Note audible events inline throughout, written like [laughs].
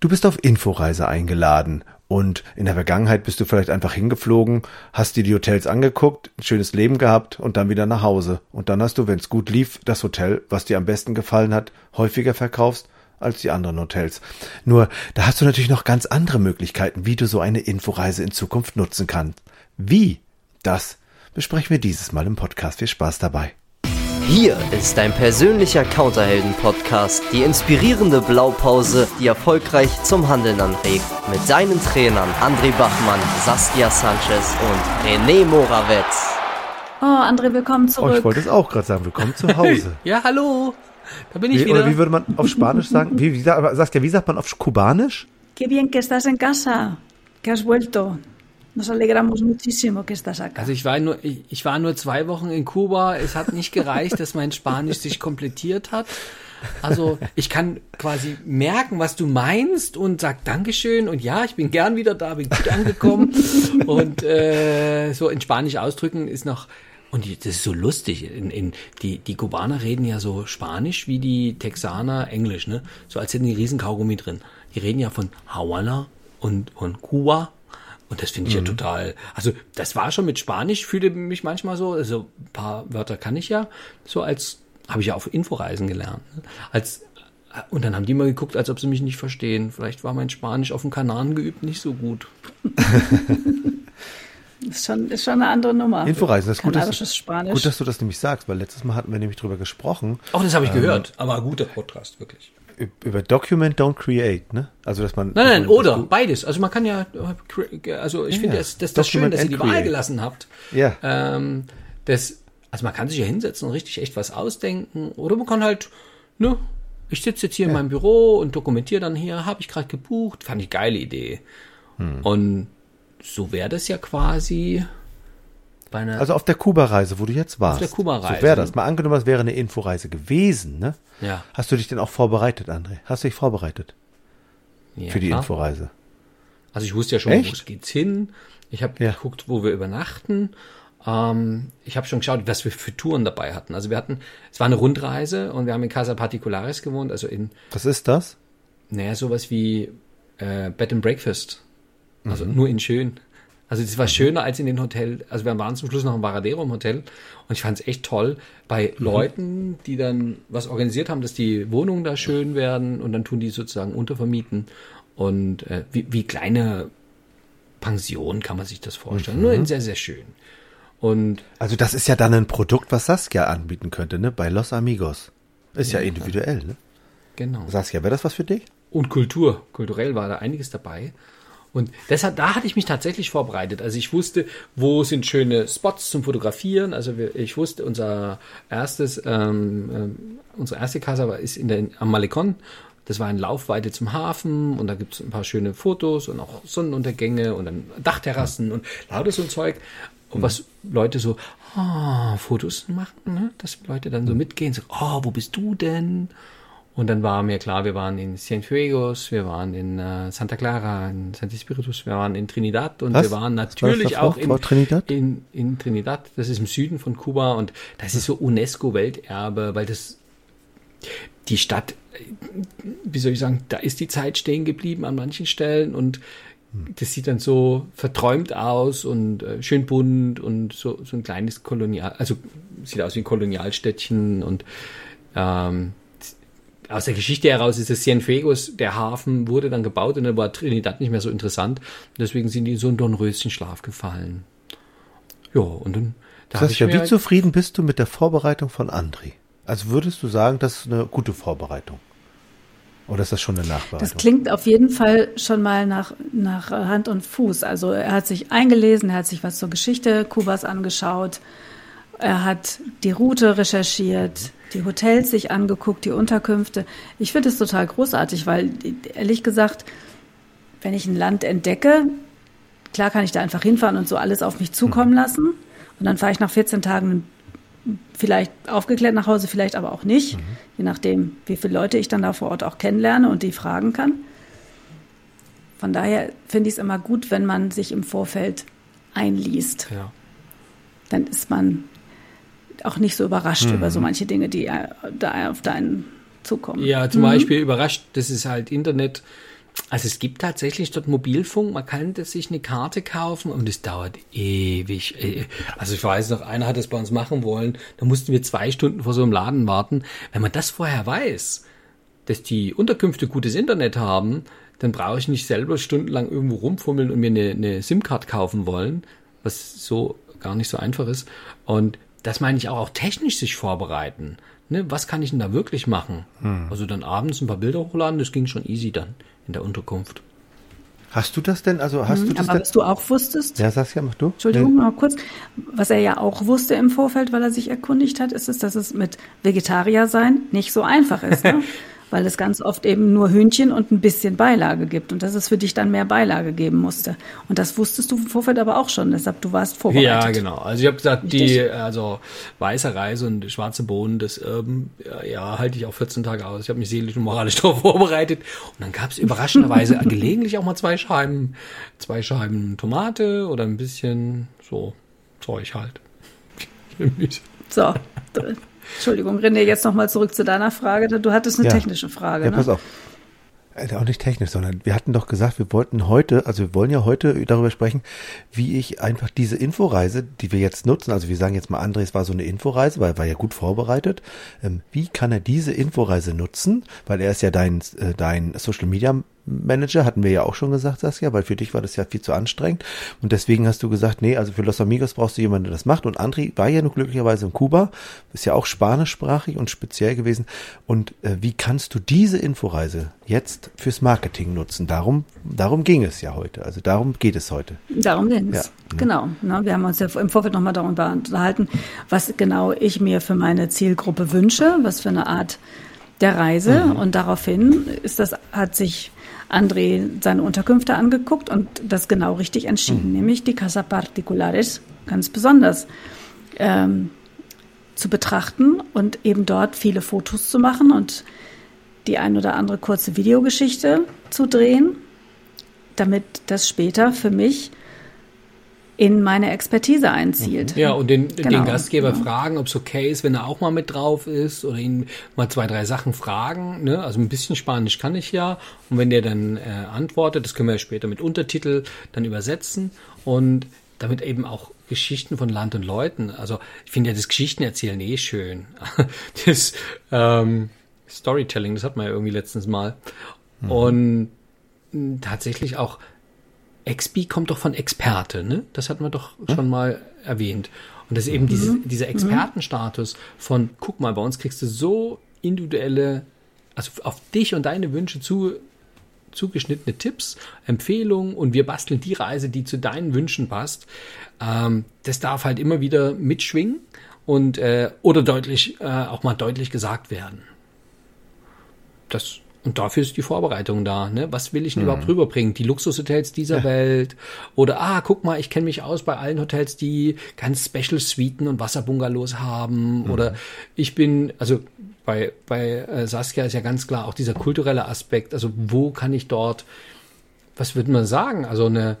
Du bist auf Inforeise eingeladen und in der Vergangenheit bist du vielleicht einfach hingeflogen, hast dir die Hotels angeguckt, ein schönes Leben gehabt und dann wieder nach Hause. Und dann hast du, wenn es gut lief, das Hotel, was dir am besten gefallen hat, häufiger verkaufst als die anderen Hotels. Nur, da hast du natürlich noch ganz andere Möglichkeiten, wie du so eine Inforeise in Zukunft nutzen kannst. Wie? Das besprechen wir dieses Mal im Podcast. Viel Spaß dabei. Hier ist dein persönlicher Counterhelden-Podcast, die inspirierende Blaupause, die erfolgreich zum Handeln anregt. Mit deinen Trainern André Bachmann, Saskia Sanchez und René Morawetz. Oh, André, willkommen zurück. Oh, ich wollte es auch gerade sagen, willkommen zu Hause. [laughs] ja, hallo. Da bin ich wie, wieder. Oder wie würde man auf Spanisch sagen? Wie, wie, Saskia, wie sagt man auf Kubanisch? Qué bien que estás en casa, que has vuelto. Nos alegramos muchísimo que estás acá. Also ich war nur, ich, ich war nur zwei Wochen in Kuba. Es hat nicht gereicht, dass mein Spanisch sich komplettiert hat. Also ich kann quasi merken, was du meinst und sag Dankeschön und ja, ich bin gern wieder da, bin gut angekommen und äh, so in Spanisch ausdrücken ist noch und das ist so lustig. In, in, die, die Kubaner reden ja so Spanisch wie die Texaner Englisch, ne? So als hätten die riesen Kaugummi drin. Die reden ja von Havanna und von Kuba und das finde ich mhm. ja total, also das war schon mit Spanisch, fühle mich manchmal so, also ein paar Wörter kann ich ja, so als, habe ich ja auf Inforeisen gelernt. Ne? Als, und dann haben die mal geguckt, als ob sie mich nicht verstehen. Vielleicht war mein Spanisch auf dem Kanaren geübt nicht so gut. [laughs] ist, schon, ist schon eine andere Nummer. Inforeisen, das ist gut dass, Spanisch. gut, dass du das nämlich sagst, weil letztes Mal hatten wir nämlich drüber gesprochen. Auch das habe ich ähm, gehört, aber ein guter Podcast, wirklich über Document don't create, ne? Also dass man Nein, nein, man oder beides. Also man kann ja also ich ja, finde das das, das schön, dass ihr die Wahl gelassen habt. Ja. Ähm, das also man kann sich ja hinsetzen und richtig echt was ausdenken oder man kann halt ne, ich sitze jetzt hier ja. in meinem Büro und dokumentiere dann hier, habe ich gerade gebucht, fand ich geile Idee. Hm. Und so wäre das ja quasi also auf der Kuba-Reise, wo du jetzt warst. Auf der Kuba-Reise. So wäre das. Mal angenommen, es wäre eine Inforeise gewesen, ne? Ja. Hast du dich denn auch vorbereitet, André? Hast du dich vorbereitet? Ja, für die klar. Inforeise? Also ich wusste ja schon, Echt? wo geht's hin. Ich habe ja. geguckt, wo wir übernachten. Ähm, ich habe schon geschaut, was wir für Touren dabei hatten. Also wir hatten, es war eine Rundreise und wir haben in Casa Particulares gewohnt, also in. Was ist das? Naja, sowas wie äh, Bed and Breakfast. Also mhm. nur in schön. Also das war mhm. schöner als in den Hotel. Also wir waren zum Schluss noch im Varadero im Hotel und ich fand es echt toll bei mhm. Leuten, die dann was organisiert haben, dass die Wohnungen da schön werden und dann tun die sozusagen untervermieten und äh, wie, wie kleine Pension kann man sich das vorstellen. Mhm. Nur in sehr sehr schön. Und also das ist ja dann ein Produkt, was Saskia anbieten könnte, ne? Bei Los Amigos. Ist ja, ja individuell, ne? Genau. Saskia, wäre das was für dich? Und Kultur. Kulturell war da einiges dabei. Und deshalb, da hatte ich mich tatsächlich vorbereitet. Also ich wusste, wo sind schöne Spots zum Fotografieren. Also ich wusste, unser erstes, ähm, äh, unsere erste Casa ist in der, am Malecon. Das war ein Laufweite zum Hafen und da gibt es ein paar schöne Fotos und auch Sonnenuntergänge und dann Dachterrassen und lauter so ein Zeug. Und was Leute so, oh, Fotos machen, ne? dass Leute dann so mitgehen, so, oh, wo bist du denn? Und dann war mir klar, wir waren in Cienfuegos, wir waren in äh, Santa Clara, in Santi Spiritus, wir waren in Trinidad und Was? wir waren natürlich auch in, Trinidad? In, in Trinidad. Das ist im Süden von Kuba und das ist so UNESCO-Welterbe, weil das die Stadt, wie soll ich sagen, da ist die Zeit stehen geblieben an manchen Stellen und das sieht dann so verträumt aus und äh, schön bunt und so, so ein kleines Kolonial, also sieht aus wie ein Kolonialstädtchen und ähm, aus der Geschichte heraus ist das Cienfuegos, der Hafen wurde dann gebaut und dann war Trinidad nicht mehr so interessant. Deswegen sind die in so einen Dornröschenschlaf gefallen. Ja, und dann. Da das heißt, ja, wie zufrieden bist du mit der Vorbereitung von André? Also würdest du sagen, das ist eine gute Vorbereitung? Oder ist das schon eine Nachbereitung? Das klingt auf jeden Fall schon mal nach, nach Hand und Fuß. Also er hat sich eingelesen, er hat sich was zur Geschichte Kubas angeschaut, er hat die Route recherchiert, die Hotels sich angeguckt, die Unterkünfte. Ich finde es total großartig, weil ehrlich gesagt, wenn ich ein Land entdecke, klar kann ich da einfach hinfahren und so alles auf mich zukommen mhm. lassen. Und dann fahre ich nach 14 Tagen vielleicht aufgeklärt nach Hause, vielleicht aber auch nicht, mhm. je nachdem, wie viele Leute ich dann da vor Ort auch kennenlerne und die fragen kann. Von daher finde ich es immer gut, wenn man sich im Vorfeld einliest. Ja. Dann ist man auch nicht so überrascht mhm. über so manche Dinge, die da auf deinen zukommen. Ja, zum mhm. Beispiel überrascht, das ist halt Internet. Also es gibt tatsächlich dort Mobilfunk, man kann sich eine Karte kaufen und es dauert ewig. Äh, also ich weiß noch, einer hat das bei uns machen wollen, da mussten wir zwei Stunden vor so einem Laden warten. Wenn man das vorher weiß, dass die Unterkünfte gutes Internet haben, dann brauche ich nicht selber stundenlang irgendwo rumfummeln und mir eine, eine SIM-Card kaufen wollen, was so gar nicht so einfach ist. Und das meine ich auch, auch technisch sich vorbereiten. Ne, was kann ich denn da wirklich machen? Hm. Also dann abends ein paar Bilder hochladen, das ging schon easy dann in der Unterkunft. Hast du das denn? Also hast hm, du das aber was du auch wusstest? Ja, Saskia, mach du. Entschuldigung, nee. mal kurz. Was er ja auch wusste im Vorfeld, weil er sich erkundigt hat, ist es, dass es mit Vegetarier sein nicht so einfach ist. Ne? [laughs] weil es ganz oft eben nur Hühnchen und ein bisschen Beilage gibt und dass es für dich dann mehr Beilage geben musste. Und das wusstest du im Vorfeld aber auch schon, deshalb du warst vorbereitet. Ja, genau. Also ich habe gesagt, Richtig? die also weiße Reise und schwarze Bohnen, das ähm, ja, halte ich auch 14 Tage aus. Ich habe mich seelisch und moralisch [laughs] darauf vorbereitet und dann gab es überraschenderweise [laughs] gelegentlich auch mal zwei Scheiben, zwei Scheiben Tomate oder ein bisschen so Zeug halt. [laughs] so, Entschuldigung, René, jetzt nochmal zurück zu deiner Frage. Du hattest eine ja. technische Frage. Ja, ne? pass auf. Äh, auch nicht technisch, sondern wir hatten doch gesagt, wir wollten heute, also wir wollen ja heute darüber sprechen, wie ich einfach diese Inforeise, die wir jetzt nutzen, also wir sagen jetzt mal, Andres war so eine Inforeise, weil er war ja gut vorbereitet. Ähm, wie kann er diese Inforeise nutzen? Weil er ist ja dein, äh, dein Social Media Manager, hatten wir ja auch schon gesagt, Saskia, weil für dich war das ja viel zu anstrengend. Und deswegen hast du gesagt, nee, also für Los Amigos brauchst du jemanden, der das macht. Und Andri war ja nur glücklicherweise in Kuba, ist ja auch spanischsprachig und speziell gewesen. Und äh, wie kannst du diese Inforeise jetzt fürs Marketing nutzen? Darum, darum ging es ja heute. Also darum geht es heute. Darum ging es. Ja. Genau. Na, wir haben uns ja im Vorfeld nochmal darüber unterhalten, was genau ich mir für meine Zielgruppe wünsche, was für eine Art der Reise. Mhm. Und daraufhin ist das, hat sich André seine Unterkünfte angeguckt und das genau richtig entschieden, mhm. nämlich die Casa Particulares ganz besonders ähm, zu betrachten und eben dort viele Fotos zu machen und die ein oder andere kurze Videogeschichte zu drehen, damit das später für mich in meine Expertise einzielt. Ja, und den, genau. den Gastgeber ja. fragen, ob es okay ist, wenn er auch mal mit drauf ist oder ihn mal zwei, drei Sachen fragen. Ne? Also ein bisschen Spanisch kann ich ja. Und wenn der dann äh, antwortet, das können wir ja später mit Untertitel dann übersetzen und damit eben auch Geschichten von Land und Leuten. Also ich finde ja das Geschichtenerzählen eh schön. [laughs] das ähm, Storytelling, das hat man ja irgendwie letztens mal. Mhm. Und tatsächlich auch XP kommt doch von Experte, ne? Das hatten wir doch hm? schon mal erwähnt. Und das ist eben mhm. diese, dieser mhm. Expertenstatus von, guck mal, bei uns kriegst du so individuelle, also auf dich und deine Wünsche zu, zugeschnittene Tipps, Empfehlungen und wir basteln die Reise, die zu deinen Wünschen passt. Ähm, das darf halt immer wieder mitschwingen und äh, oder deutlich äh, auch mal deutlich gesagt werden. Das und dafür ist die Vorbereitung da. Ne? Was will ich denn mhm. überhaupt rüberbringen? Die Luxushotels dieser ja. Welt? Oder, ah, guck mal, ich kenne mich aus bei allen Hotels, die ganz Special Suiten und Wasserbungalows haben. Mhm. Oder ich bin, also bei, bei äh, Saskia ist ja ganz klar auch dieser kulturelle Aspekt. Also wo kann ich dort, was würde man sagen? Also eine,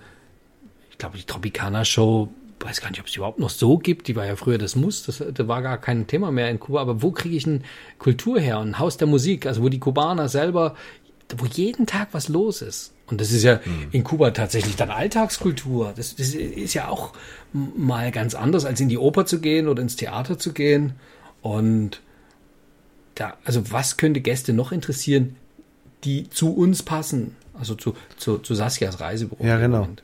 ich glaube, die Tropicana-Show weiß gar nicht, ob es überhaupt noch so gibt. Die war ja früher das Muss, das, das war gar kein Thema mehr in Kuba. Aber wo kriege ich eine Kultur her? Ein Haus der Musik, also wo die Kubaner selber, wo jeden Tag was los ist. Und das ist ja mhm. in Kuba tatsächlich dann Alltagskultur. Das, das ist ja auch mal ganz anders, als in die Oper zu gehen oder ins Theater zu gehen. Und da, also was könnte Gäste noch interessieren, die zu uns passen? Also zu, zu, zu Saskias Reisebüro. Ja, genau. Moment.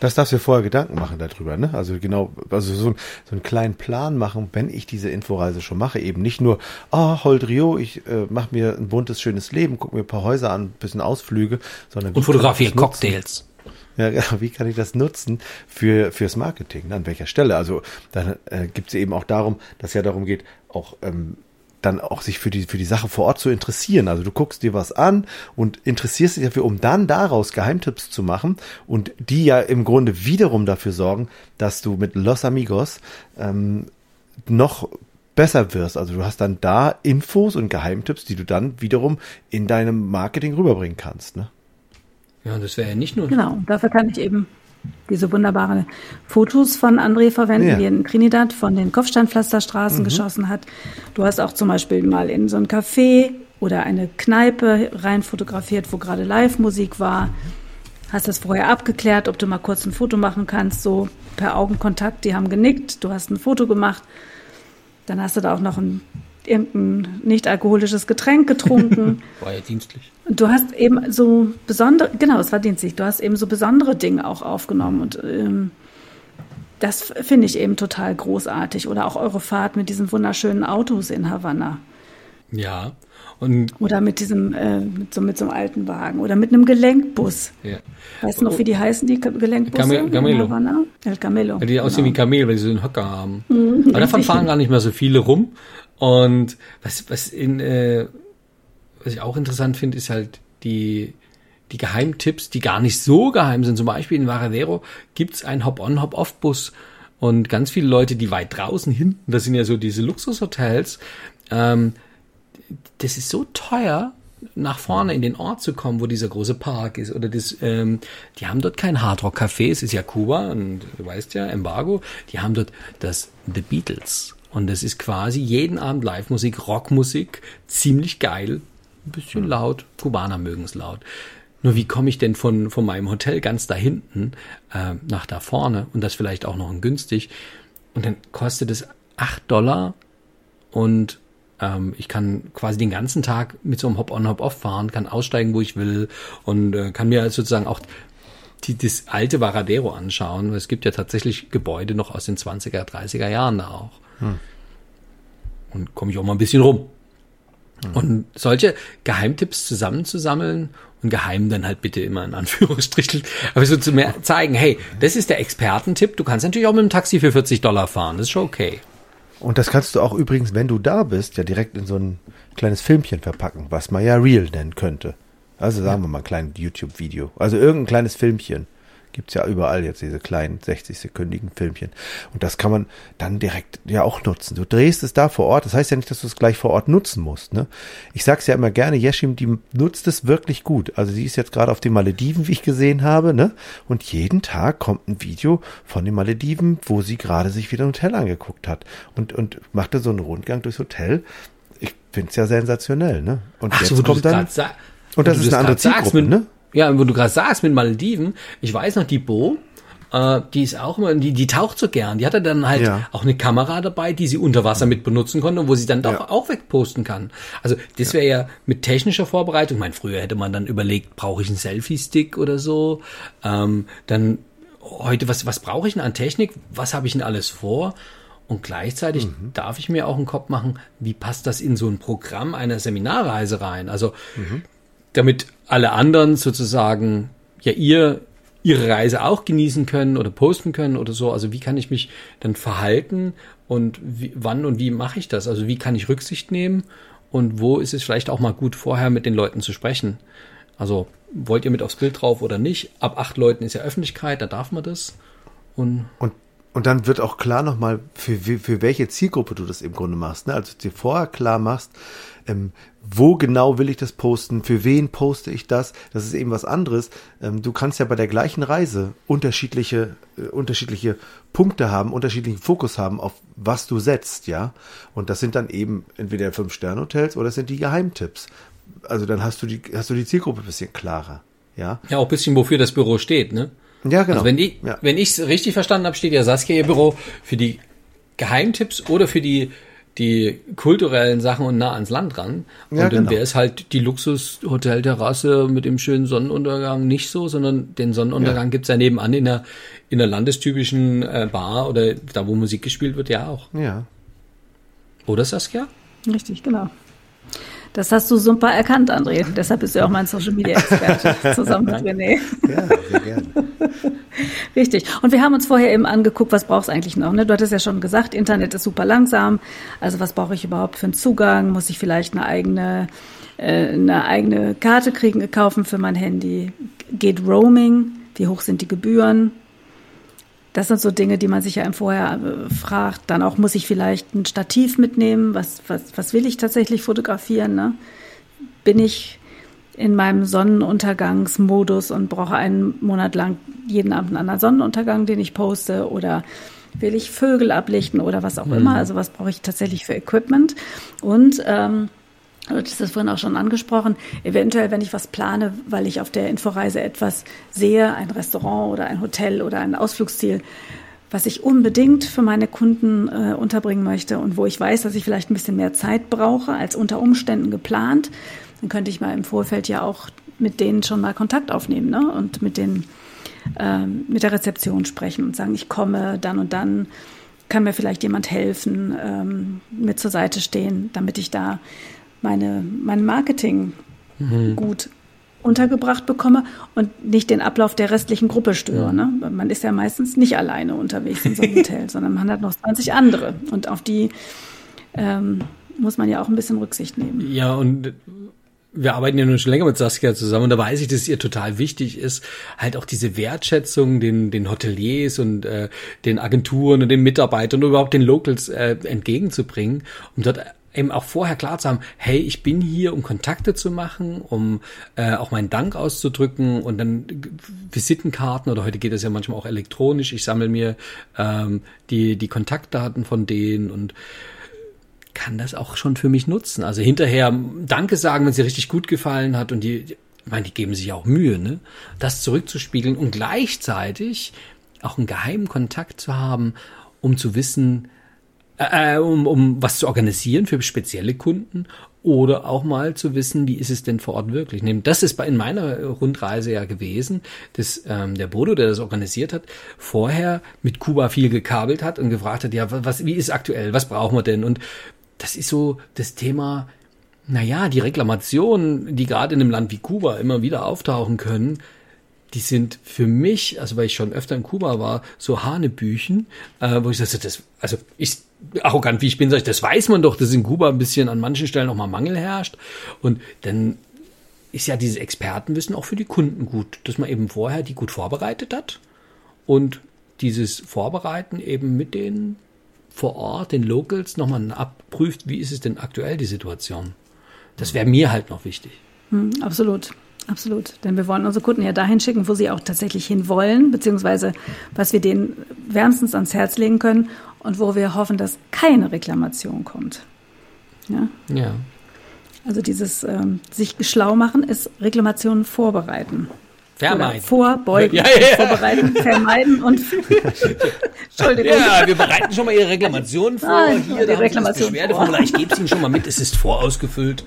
Das darfst du dir vorher Gedanken machen darüber, ne? Also genau, also so, so einen kleinen Plan machen, wenn ich diese Inforeise schon mache, eben nicht nur, ah, oh, Hold Rio, ich äh, mache mir ein buntes, schönes Leben, gucke mir ein paar Häuser an, ein bisschen Ausflüge, sondern und fotografiere Cocktails. Ja, genau. Wie kann ich das nutzen für fürs Marketing? An welcher Stelle? Also dann äh, gibt es eben auch darum, dass ja darum geht, auch ähm, dann auch sich für die, für die Sache vor Ort zu interessieren. Also du guckst dir was an und interessierst dich dafür, um dann daraus Geheimtipps zu machen und die ja im Grunde wiederum dafür sorgen, dass du mit Los Amigos ähm, noch besser wirst. Also du hast dann da Infos und Geheimtipps, die du dann wiederum in deinem Marketing rüberbringen kannst. Ne? Ja, und das wäre ja nicht nur. Genau, dafür kann ich eben diese wunderbaren Fotos von André verwenden, ja. die in Trinidad von den Kopfsteinpflasterstraßen mhm. geschossen hat. Du hast auch zum Beispiel mal in so ein Café oder eine Kneipe rein fotografiert, wo gerade Live-Musik war. Hast das vorher abgeklärt, ob du mal kurz ein Foto machen kannst, so per Augenkontakt. Die haben genickt, du hast ein Foto gemacht. Dann hast du da auch noch ein irgendein nicht alkoholisches Getränk getrunken. [laughs] War ja dienstlich. Und du hast eben so besondere, genau, es war dienstlich, du hast eben so besondere Dinge auch aufgenommen und ähm, das finde ich eben total großartig. Oder auch eure Fahrt mit diesen wunderschönen Autos in Havanna. Ja. Und oder mit diesem, äh, mit, so, mit so einem alten Wagen oder mit einem Gelenkbus. Ja. Weißt du noch, wie die heißen, die Gelenkbusse? In Havanna? El Camelo. Die aussehen genau. wie Kamel, weil sie so einen Hocker haben. Mhm, Aber davon fahren gar nicht mehr so viele rum. Und was, was, in, äh, was ich auch interessant finde, ist halt die, die Geheimtipps, die gar nicht so geheim sind. Zum Beispiel in Varadero gibt's einen Hop-on, Hop-off-Bus. Und ganz viele Leute, die weit draußen hinten, das sind ja so diese Luxushotels, ähm, das ist so teuer, nach vorne in den Ort zu kommen, wo dieser große Park ist. Oder das, ähm, die haben dort kein Hardrock-Café, es ist ja Kuba und du weißt ja, Embargo. Die haben dort das The Beatles. Und das ist quasi jeden Abend Live-Musik, Rockmusik, ziemlich geil, ein bisschen laut. Kubaner mögen es laut. Nur wie komme ich denn von, von meinem Hotel ganz da hinten äh, nach da vorne und das vielleicht auch noch in günstig? Und dann kostet es acht Dollar und ähm, ich kann quasi den ganzen Tag mit so einem Hop-on, Hop-off fahren, kann aussteigen, wo ich will und äh, kann mir sozusagen auch die, das alte Varadero anschauen. Es gibt ja tatsächlich Gebäude noch aus den 20er, 30er Jahren da auch. Und komme ich auch mal ein bisschen rum. Und solche Geheimtipps zusammenzusammeln und geheim dann halt bitte immer in Anführungsstrichen, [laughs] aber so zu mehr zeigen, hey, das ist der Expertentipp. Du kannst natürlich auch mit dem Taxi für 40 Dollar fahren. Das ist schon okay. Und das kannst du auch übrigens, wenn du da bist, ja direkt in so ein kleines Filmchen verpacken, was man ja Real nennen könnte. Also sagen wir mal ein kleines YouTube-Video. Also irgendein kleines Filmchen. Gibt's ja überall jetzt diese kleinen 60-sekündigen Filmchen. Und das kann man dann direkt ja auch nutzen. Du drehst es da vor Ort. Das heißt ja nicht, dass du es gleich vor Ort nutzen musst. Ne? Ich sag's ja immer gerne, Yeshim, die nutzt es wirklich gut. Also sie ist jetzt gerade auf den Malediven, wie ich gesehen habe. Ne? Und jeden Tag kommt ein Video von den Malediven, wo sie gerade sich wieder ein Hotel angeguckt hat. Und, und machte so einen Rundgang durchs Hotel. Ich find's ja sensationell. Ne? Und Ach jetzt so, kommt dann... grad Und das ist eine andere sagst Zielgruppe, mit, ne? Ja, wo du gerade sagst mit Malediven, ich weiß noch, die Bo, äh, die ist auch immer, die, die taucht so gern. Die hatte dann halt Ja. auch eine Kamera dabei, die sie unter Wasser mit benutzen konnte und wo sie dann doch Ja. auch wegposten kann. Also das wäre ja mit technischer Vorbereitung, ich meine, früher hätte man dann überlegt, brauche ich einen Selfie-Stick oder so. Ähm, dann heute, was, was brauche ich denn an Technik? Was habe ich denn alles vor? Und gleichzeitig Mhm. darf ich mir auch einen Kopf machen, wie passt das in so ein Programm einer Seminarreise rein? Also, damit alle anderen sozusagen, ja, ihr, ihre Reise auch genießen können oder posten können oder so. Also, wie kann ich mich dann verhalten und wie, wann und wie mache ich das? Also, wie kann ich Rücksicht nehmen und wo ist es vielleicht auch mal gut, vorher mit den Leuten zu sprechen? Also, wollt ihr mit aufs Bild drauf oder nicht? Ab acht Leuten ist ja Öffentlichkeit, da darf man das. Und Und, und dann wird auch klar nochmal, für, für welche Zielgruppe du das im Grunde machst. Ne? Also dir vorher klar machst, ähm, wo genau will ich das posten, für wen poste ich das, das ist eben was anderes. Ähm, du kannst ja bei der gleichen Reise unterschiedliche, äh, unterschiedliche Punkte haben, unterschiedlichen Fokus haben, auf was du setzt, ja. Und das sind dann eben entweder Fünf-Sterne-Hotels oder es sind die Geheimtipps. Also dann hast du die, hast du die Zielgruppe ein bisschen klarer, ja. ja, auch ein bisschen, wofür das Büro steht, ne? Ja, genau. Also wenn ich ja. wenn ich es richtig verstanden habe, steht ja Saskia ihr Büro für die Geheimtipps oder für die die kulturellen Sachen und nah ans Land ran. Und Ja, dann genau. wäre es halt die Luxushotelterrasse mit dem schönen Sonnenuntergang nicht so, sondern den Sonnenuntergang gibt's ja nebenan in der in der landestypischen äh, Bar oder da, wo Musik gespielt wird, ja auch. Ja. Oder Saskia? Richtig, genau. Das hast du super erkannt, André. [laughs] Deshalb bist du auch mein Social Media Experte [laughs] zusammen mit René. Ja, sehr gerne. [laughs] Richtig. Und wir haben uns vorher eben angeguckt, was brauchst du eigentlich noch? Ne? Du hattest ja schon gesagt, Internet ist super langsam. Also was brauche ich überhaupt für einen Zugang? Muss ich vielleicht eine eigene, äh, eine eigene Karte kriegen, kaufen für mein Handy? Geht Roaming? Wie hoch sind die Gebühren? Das sind so Dinge, die man sich ja im Vorher äh, fragt. Dann auch, muss ich vielleicht ein Stativ mitnehmen? Was, was, was will ich tatsächlich fotografieren? Ne? Bin ich in meinem Sonnenuntergangsmodus und brauche einen Monat lang jeden Abend einen anderen Sonnenuntergang, den ich poste? Oder will ich Vögel ablichten oder was auch immer? Also was brauche ich tatsächlich für Equipment? Und ähm, Du hast das vorhin auch schon angesprochen. Eventuell, wenn ich was plane, weil ich auf der Inforeise etwas sehe, ein Restaurant oder ein Hotel oder ein Ausflugsziel, was ich unbedingt für meine Kunden äh, unterbringen möchte und wo ich weiß, dass ich vielleicht ein bisschen mehr Zeit brauche als unter Umständen geplant, dann könnte ich mal im Vorfeld ja auch mit denen schon mal Kontakt aufnehmen ne? und mit, den, ähm, mit der Rezeption sprechen und sagen, ich komme dann und dann, kann mir vielleicht jemand helfen, ähm, mir zur Seite stehen, damit ich da meine, mein Marketing mhm. gut untergebracht bekomme und nicht den Ablauf der restlichen Gruppe störe. Ne? Man ist ja meistens nicht alleine unterwegs in so einem [laughs] Hotel, sondern man hat noch 20 andere und auf die ähm, muss man ja auch ein bisschen Rücksicht nehmen. Ja, und wir arbeiten ja nun schon länger mit Saskia zusammen und da weiß ich, dass es ihr total wichtig ist, halt auch diese Wertschätzung den, den Hoteliers und äh, den Agenturen und den Mitarbeitern und überhaupt den Locals äh, entgegenzubringen, um dort eben auch vorher klar zu haben, hey, ich bin hier, um Kontakte zu machen, um äh, auch meinen Dank auszudrücken und dann Visitenkarten oder heute geht das ja manchmal auch elektronisch. Ich sammle mir ähm, die, die Kontaktdaten von denen und kann das auch schon für mich nutzen. Also hinterher Danke sagen, wenn sie richtig gut gefallen hat und die, ich meine, die geben sich auch Mühe, ne? Das zurückzuspiegeln und gleichzeitig auch einen geheimen Kontakt zu haben, um zu wissen, äh, äh, um, um was zu organisieren für spezielle Kunden oder auch mal zu wissen, wie ist es denn vor Ort wirklich. Das ist bei in meiner Rundreise ja gewesen, dass ähm, der Bodo, der das organisiert hat, vorher mit Kuba viel gekabelt hat und gefragt hat, ja, was, wie ist aktuell, was brauchen wir denn? Und das ist so das Thema, naja, die Reklamationen, die gerade in einem Land wie Kuba immer wieder auftauchen können, die sind für mich, also weil ich schon öfter in Kuba war, so Hanebüchen, äh, wo ich sage, das, also ich arrogant wie ich bin, sage ich, das weiß man doch, dass in Kuba ein bisschen an manchen Stellen noch mal Mangel herrscht. Und dann ist ja dieses Expertenwissen auch für die Kunden gut, dass man eben vorher die gut vorbereitet hat und dieses Vorbereiten eben mit den vor Ort, den Locals, nochmal abprüft, wie ist es denn aktuell die Situation. Das wäre mir halt noch wichtig. Hm, absolut. Absolut, denn wir wollen unsere Kunden ja dahin schicken, wo sie auch tatsächlich hin wollen, beziehungsweise was wir denen wärmstens ans Herz legen können und wo wir hoffen, dass keine Reklamation kommt. Ja. ja. Also dieses ähm, sich schlau machen ist Reklamationen vorbereiten. Vermeiden. vorbeugen. [laughs] Ja, ja, ja. Vorbereiten, vermeiden und. [laughs] Entschuldigung. Ja, wir bereiten schon mal Ihre Reklamation vor. Ah, hier, da Reklamation Beschwerdeformular. Ich gebe es Ihnen schon mal mit. Es ist vorausgefüllt.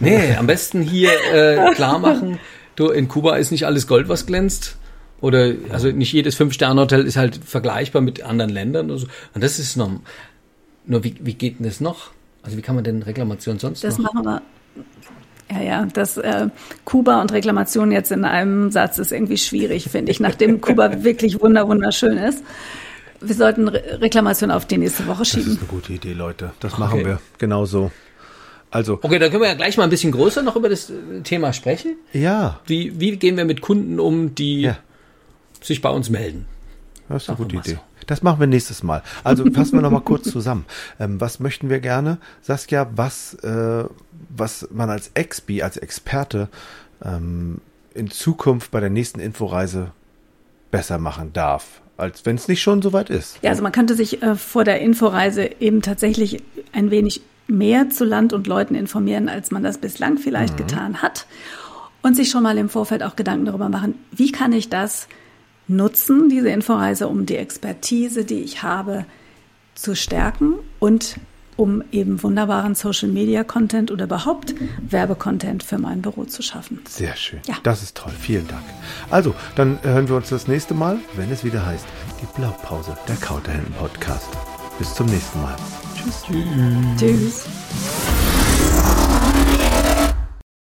Nee, am besten hier äh, klar machen. Du, in Kuba ist nicht alles Gold, was glänzt. Oder, also nicht jedes Fünf-Sterne-Hotel ist halt vergleichbar mit anderen Ländern. Und, so. und das ist noch, nur wie, wie geht denn das noch? Also wie kann man denn Reklamation sonst das noch? Das machen wir. Ja, ja, das äh, Kuba und Reklamation jetzt in einem Satz ist irgendwie schwierig, finde ich, nachdem [laughs] Kuba wirklich wunder wunderschön ist. Wir sollten Re Reklamation auf die nächste Woche schieben. Das ist eine gute Idee, Leute. Das okay. machen wir. Genau so. Also. Okay, dann können wir ja gleich mal ein bisschen größer noch über das Thema sprechen. Ja. Wie, wie gehen wir mit Kunden um, die ja sich bei uns melden. Das ist eine gute Idee. So. Das machen wir nächstes Mal. Also [laughs] fassen wir noch mal kurz zusammen. Ähm, was möchten wir gerne? Saskia, was, äh, was man als Expi, als Experte ähm, in Zukunft bei der nächsten Inforeise besser machen darf, als wenn es nicht schon soweit ist. Ja, also man könnte sich äh, vor der Inforeise eben tatsächlich ein wenig mehr zu Land und Leuten informieren, als man das bislang vielleicht mhm. getan hat. Und sich schon mal im Vorfeld auch Gedanken darüber machen, wie kann ich das nutzen, diese Inforeise, um die Expertise, die ich habe, zu stärken und um eben wunderbaren Social Media Content oder überhaupt Werbecontent für mein Büro zu schaffen. Sehr schön. Ja. Das ist toll. Vielen Dank. Also, dann hören wir uns das nächste Mal, wenn es wieder heißt, die Blaupause, der Kauterhelden Podcast. Bis zum nächsten Mal. Tschüss. Tschüss. Tschüss.